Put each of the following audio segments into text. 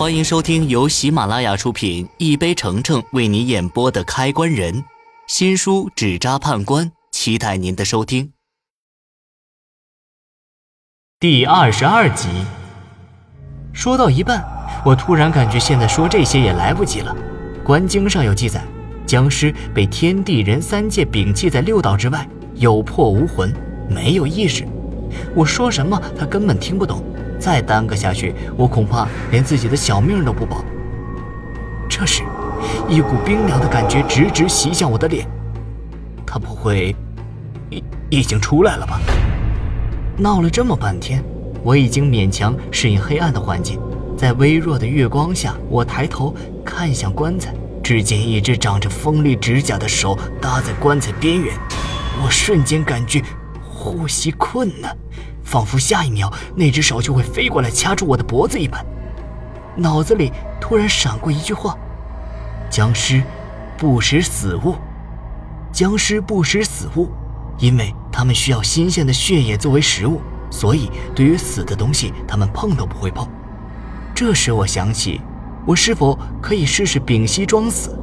欢迎收听由喜马拉雅出品、一杯橙橙为你演播的《开关人》新书《纸扎判官》，期待您的收听。第二十二集，说到一半，我突然感觉现在说这些也来不及了。官经上有记载，僵尸被天地人三界摒弃在六道之外，有魄无魂，没有意识。我说什么，他根本听不懂。再耽搁下去，我恐怕连自己的小命都不保。这时，一股冰凉的感觉直直袭向我的脸。他不会已已经出来了吧？闹了这么半天，我已经勉强适应黑暗的环境。在微弱的月光下，我抬头看向棺材，只见一只长着锋利指甲的手搭在棺材边缘。我瞬间感觉呼吸困难。仿佛下一秒那只手就会飞过来掐住我的脖子一般，脑子里突然闪过一句话：“僵尸不食死物，僵尸不食死物，因为他们需要新鲜的血液作为食物，所以对于死的东西，他们碰都不会碰。”这时我想起，我是否可以试试屏息装死？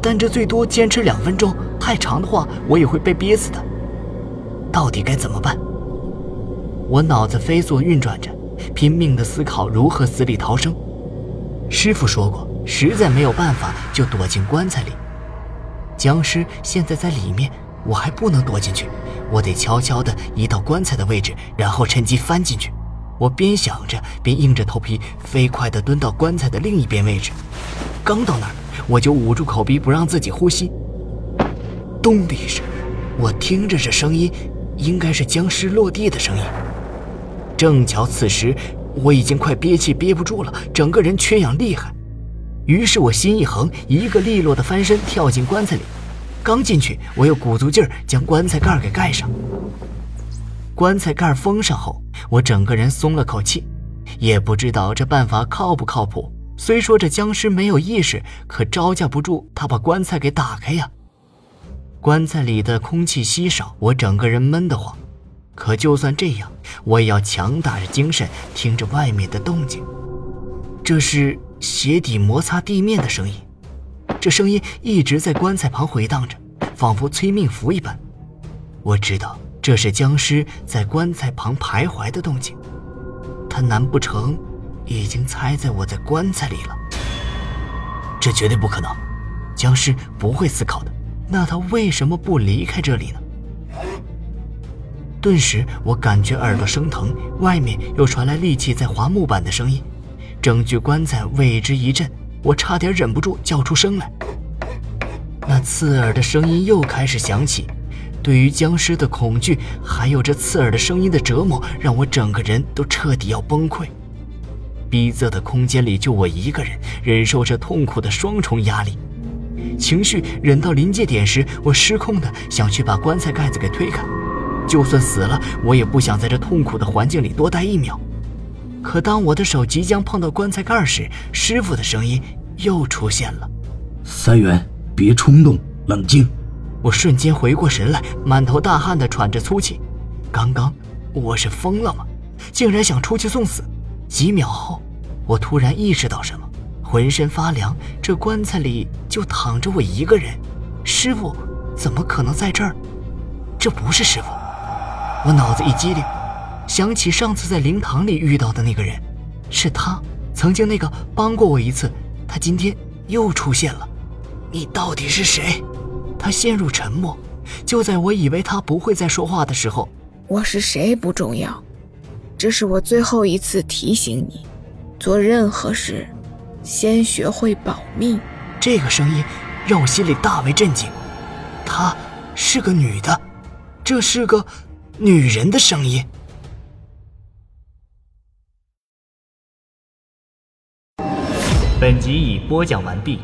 但这最多坚持两分钟，太长的话我也会被憋死的。到底该怎么办？我脑子飞速运转着，拼命地思考如何死里逃生。师傅说过，实在没有办法就躲进棺材里。僵尸现在在里面，我还不能躲进去，我得悄悄地移到棺材的位置，然后趁机翻进去。我边想着，边硬着头皮飞快地蹲到棺材的另一边位置。刚到那儿，我就捂住口鼻不让自己呼吸。咚的一声，我听着这声音，应该是僵尸落地的声音。正巧此时，我已经快憋气憋不住了，整个人缺氧厉害。于是我心一横，一个利落的翻身跳进棺材里。刚进去，我又鼓足劲儿将棺材盖给盖上。棺材盖封上后，我整个人松了口气。也不知道这办法靠不靠谱。虽说这僵尸没有意识，可招架不住他把棺材给打开呀。棺材里的空气稀少，我整个人闷得慌。可就算这样，我也要强打着精神听着外面的动静。这是鞋底摩擦地面的声音，这声音一直在棺材旁回荡着，仿佛催命符一般。我知道这是僵尸在棺材旁徘徊的动静，他难不成已经猜在我在棺材里了？这绝对不可能，僵尸不会思考的。那他为什么不离开这里呢？顿时，我感觉耳朵生疼，外面又传来利器在划木板的声音，整具棺材为之一震，我差点忍不住叫出声来。那刺耳的声音又开始响起，对于僵尸的恐惧，还有这刺耳的声音的折磨，让我整个人都彻底要崩溃。逼仄的空间里，就我一个人忍受着痛苦的双重压力，情绪忍到临界点时，我失控的想去把棺材盖子给推开。就算死了，我也不想在这痛苦的环境里多待一秒。可当我的手即将碰到棺材盖时，师傅的声音又出现了：“三元，别冲动，冷静。”我瞬间回过神来，满头大汗的喘着粗气。刚刚我是疯了吗？竟然想出去送死！几秒后，我突然意识到什么，浑身发凉。这棺材里就躺着我一个人，师傅怎么可能在这儿？这不是师傅。我脑子一激灵，想起上次在灵堂里遇到的那个人，是他，曾经那个帮过我一次。他今天又出现了，你到底是谁？他陷入沉默。就在我以为他不会再说话的时候，我是谁不重要，这是我最后一次提醒你，做任何事，先学会保密。这个声音让我心里大为震惊，她是个女的，这是个。女人的声音。本集已播讲完毕。